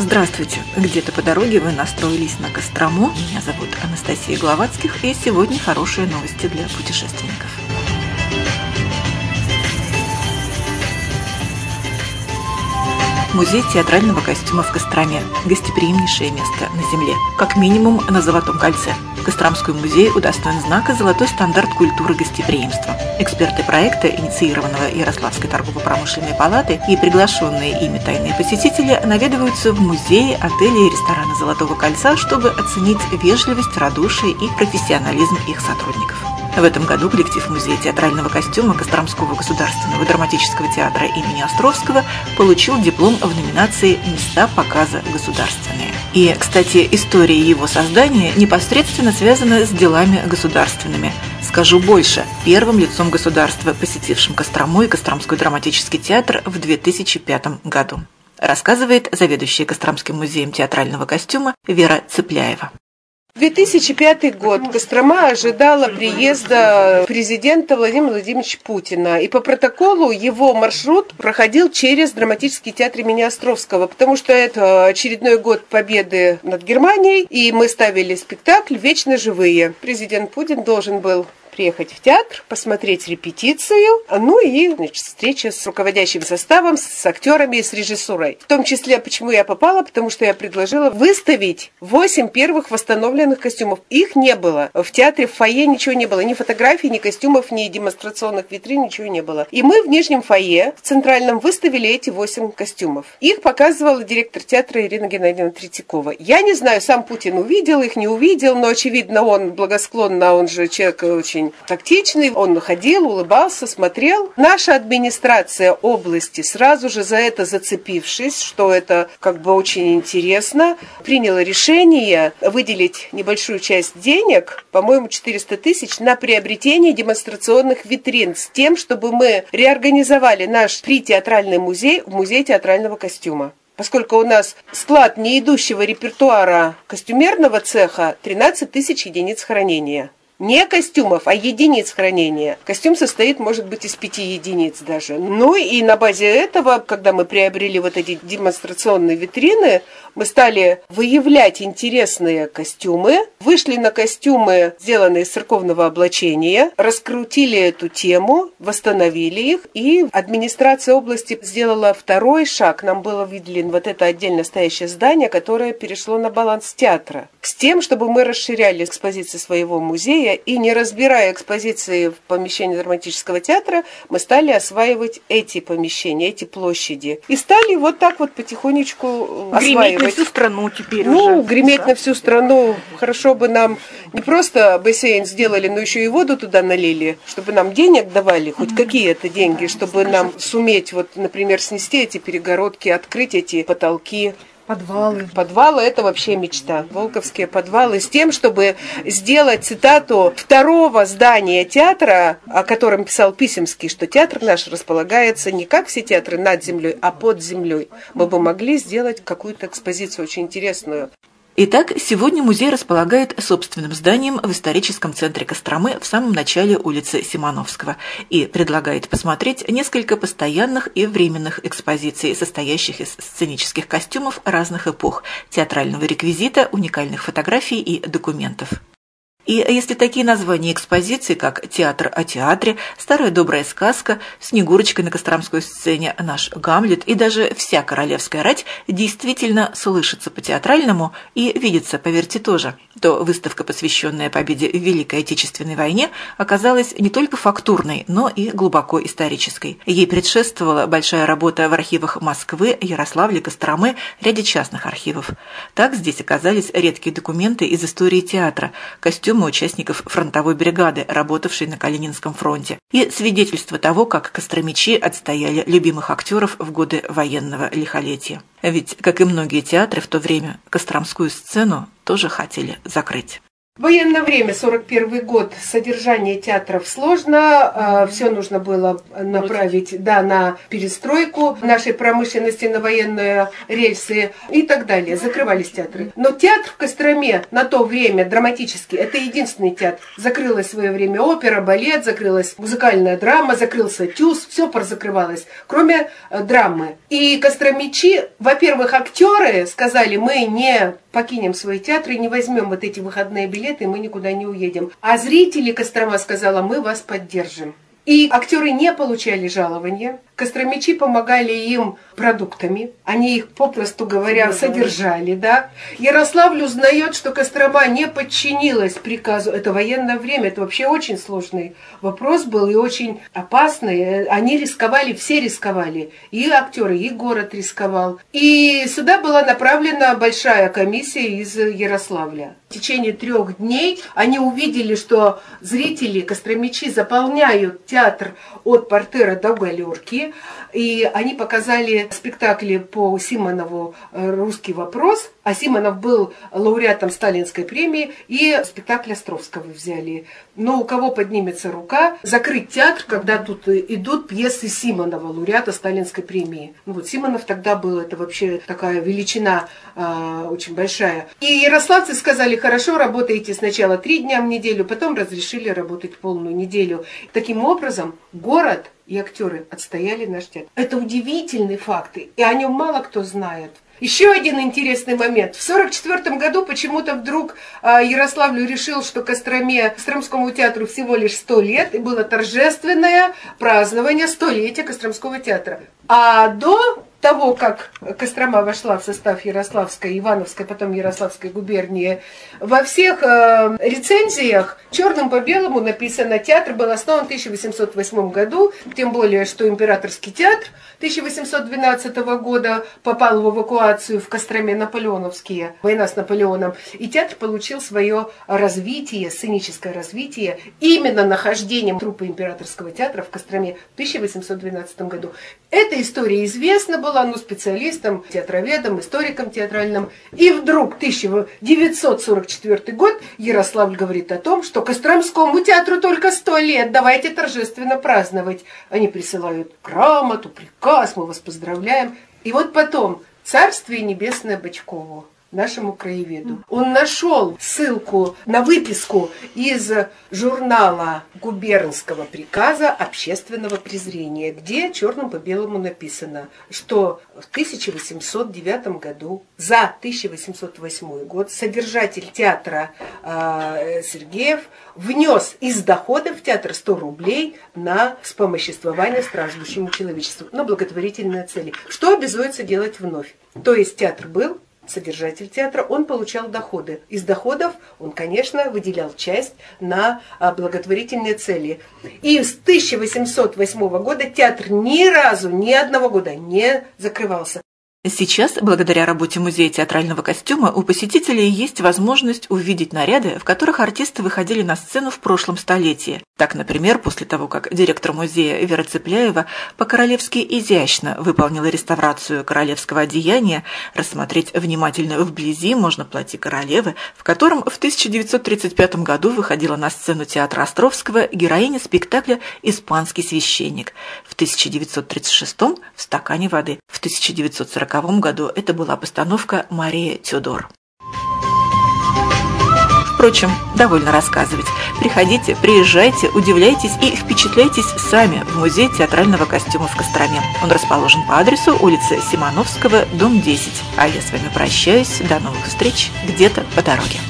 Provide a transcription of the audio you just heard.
Здравствуйте! Где-то по дороге вы настроились на Кострому. Меня зовут Анастасия Гловацких, и сегодня хорошие новости для путешественников. Музей театрального костюма в Костроме – гостеприимнейшее место на Земле, как минимум на Золотом кольце. Костромской музей удостоен знака «Золотой стандарт культуры гостеприимства». Эксперты проекта, инициированного Ярославской торгово-промышленной палаты и приглашенные ими тайные посетители наведываются в музеи, отели и рестораны Золотого кольца, чтобы оценить вежливость, радушие и профессионализм их сотрудников. В этом году коллектив Музея театрального костюма Костромского государственного драматического театра имени Островского получил диплом в номинации «Места показа государственные». И, кстати, история его создания непосредственно связана с делами государственными. Скажу больше, первым лицом государства, посетившим Кострому и Костромской драматический театр в 2005 году рассказывает заведующая Костромским музеем театрального костюма Вера Цыпляева. 2005 год. Кострома ожидала приезда президента Владимира Владимировича Путина. И по протоколу его маршрут проходил через драматический театр имени Островского, потому что это очередной год победы над Германией, и мы ставили спектакль «Вечно живые». Президент Путин должен был приехать в театр, посмотреть репетицию, ну и значит, встреча с руководящим составом, с актерами и с режиссурой. В том числе, почему я попала, потому что я предложила выставить 8 первых восстановленных костюмов. Их не было. В театре, в фойе ничего не было. Ни фотографий, ни костюмов, ни демонстрационных витрин, ничего не было. И мы в нижнем фойе, в центральном, выставили эти 8 костюмов. Их показывала директор театра Ирина Геннадьевна Третьякова. Я не знаю, сам Путин увидел их, не увидел, но, очевидно, он благосклонно, он же человек очень очень тактичный. Он ходил, улыбался, смотрел. Наша администрация области, сразу же за это зацепившись, что это как бы очень интересно, приняла решение выделить небольшую часть денег, по-моему, 400 тысяч, на приобретение демонстрационных витрин с тем, чтобы мы реорганизовали наш притеатральный музей в музей театрального костюма поскольку у нас склад неидущего репертуара костюмерного цеха 13 тысяч единиц хранения не костюмов, а единиц хранения. Костюм состоит, может быть, из пяти единиц даже. Ну и на базе этого, когда мы приобрели вот эти демонстрационные витрины, мы стали выявлять интересные костюмы, вышли на костюмы, сделанные из церковного облачения, раскрутили эту тему, восстановили их, и администрация области сделала второй шаг. Нам было выделено вот это отдельно стоящее здание, которое перешло на баланс театра. С тем, чтобы мы расширяли экспозиции своего музея и не разбирая экспозиции в помещении драматического театра, мы стали осваивать эти помещения, эти площади. И стали вот так вот потихонечку осваивать на всю страну теперь ну, уже. греметь да? на всю страну. Хорошо бы нам не просто бассейн сделали, но еще и воду туда налили, чтобы нам денег давали, хоть mm-hmm. какие-то деньги, чтобы нам суметь, вот, например, снести эти перегородки, открыть эти потолки. Подвалы. Подвалы – это вообще мечта. Волковские подвалы с тем, чтобы сделать цитату второго здания театра, о котором писал Писемский, что театр наш располагается не как все театры над землей, а под землей. Мы бы могли сделать какую-то экспозицию очень интересную. Итак, сегодня музей располагает собственным зданием в историческом центре Костромы в самом начале улицы Симоновского и предлагает посмотреть несколько постоянных и временных экспозиций, состоящих из сценических костюмов разных эпох, театрального реквизита, уникальных фотографий и документов. И если такие названия экспозиций, как «Театр о театре», «Старая добрая сказка», «Снегурочка на Костромской сцене», «Наш Гамлет» и даже «Вся королевская рать» действительно слышатся по-театральному и видятся, поверьте, тоже, то выставка, посвященная победе в Великой Отечественной войне, оказалась не только фактурной, но и глубоко исторической. Ей предшествовала большая работа в архивах Москвы, Ярославля, Костромы, ряде частных архивов. Так здесь оказались редкие документы из истории театра, костюм костюмы участников фронтовой бригады, работавшей на Калининском фронте, и свидетельство того, как костромичи отстояли любимых актеров в годы военного лихолетия. Ведь, как и многие театры в то время, Костромскую сцену тоже хотели закрыть. Военное время, 41 год, содержание театров сложно, э, все нужно было направить да, на перестройку нашей промышленности, на военные рельсы и так далее. Закрывались театры. Но театр в Костроме на то время драматический, это единственный театр. Закрылась в свое время опера, балет, закрылась музыкальная драма, закрылся тюз, все закрывалось, кроме э, драмы. И костромичи, во-первых, актеры сказали, мы не покинем свой театр и не возьмем вот эти выходные билеты, и мы никуда не уедем. А зрители Кострома сказала, мы вас поддержим. И актеры не получали жалования. Костромичи помогали им продуктами. Они их, попросту говоря, содержали. Да? Ярославль узнает, что Кострома не подчинилась приказу. Это военное время, это вообще очень сложный вопрос был и очень опасный. Они рисковали, все рисковали. И актеры, и город рисковал. И сюда была направлена большая комиссия из Ярославля. В течение трех дней они увидели, что зрители, костромичи заполняют театр от портера до галерки. И они показали спектакли по Симонову «Русский вопрос», а Симонов был лауреатом Сталинской премии, и спектакль Островского взяли. Но у кого поднимется рука, закрыть театр, когда тут идут пьесы Симонова, лауреата Сталинской премии. Ну вот Симонов тогда был, это вообще такая величина э, очень большая. И ярославцы сказали, хорошо, работаете сначала три дня в неделю, потом разрешили работать полную неделю. Таким образом, город и актеры отстояли наш театр. Это удивительные факты, и о нем мало кто знает. Еще один интересный момент. В 1944 году почему-то вдруг а, Ярославлю решил, что Костроме, Костромскому театру всего лишь 100 лет, и было торжественное празднование столетия Костромского театра. А до того, как Кострома вошла в состав Ярославской, Ивановской, потом Ярославской губернии, во всех э, рецензиях черным по белому написано «Театр был основан в 1808 году», тем более, что Императорский театр 1812 года попал в эвакуацию в Костроме Наполеоновские, война с Наполеоном, и театр получил свое развитие, сценическое развитие именно нахождением труппы Императорского театра в Костроме в 1812 году. Эта история известна была ну, специалистом, театроведом, историком театральным. И вдруг 1944 год Ярославль говорит о том, что Костромскому театру только сто лет, давайте торжественно праздновать. Они присылают грамоту, приказ, мы вас поздравляем. И вот потом Царствие Небесное Бочкову нашему краеведу. Он нашел ссылку на выписку из журнала губернского приказа общественного презрения, где черным по белому написано, что в 1809 году за 1808 год содержатель театра э, Сергеев внес из доходов театра 100 рублей на вспомоществование страждущему человечеству, на благотворительные цели. Что обязуется делать вновь? То есть театр был, содержатель театра, он получал доходы. Из доходов он, конечно, выделял часть на а, благотворительные цели. И с 1808 года театр ни разу, ни одного года не закрывался. Сейчас, благодаря работе Музея театрального костюма, у посетителей есть возможность увидеть наряды, в которых артисты выходили на сцену в прошлом столетии. Так, например, после того, как директор музея Вера Цепляева по-королевски изящно выполнила реставрацию королевского одеяния, рассмотреть внимательно вблизи можно платье королевы, в котором в 1935 году выходила на сцену театра Островского героиня спектакля «Испанский священник», в 1936 в «Стакане воды», в 1940 1940 году это была постановка «Мария Тюдор». Впрочем, довольно рассказывать. Приходите, приезжайте, удивляйтесь и впечатляйтесь сами в Музей театрального костюма в Костроме. Он расположен по адресу улица Симоновского, дом 10. А я с вами прощаюсь. До новых встреч где-то по дороге.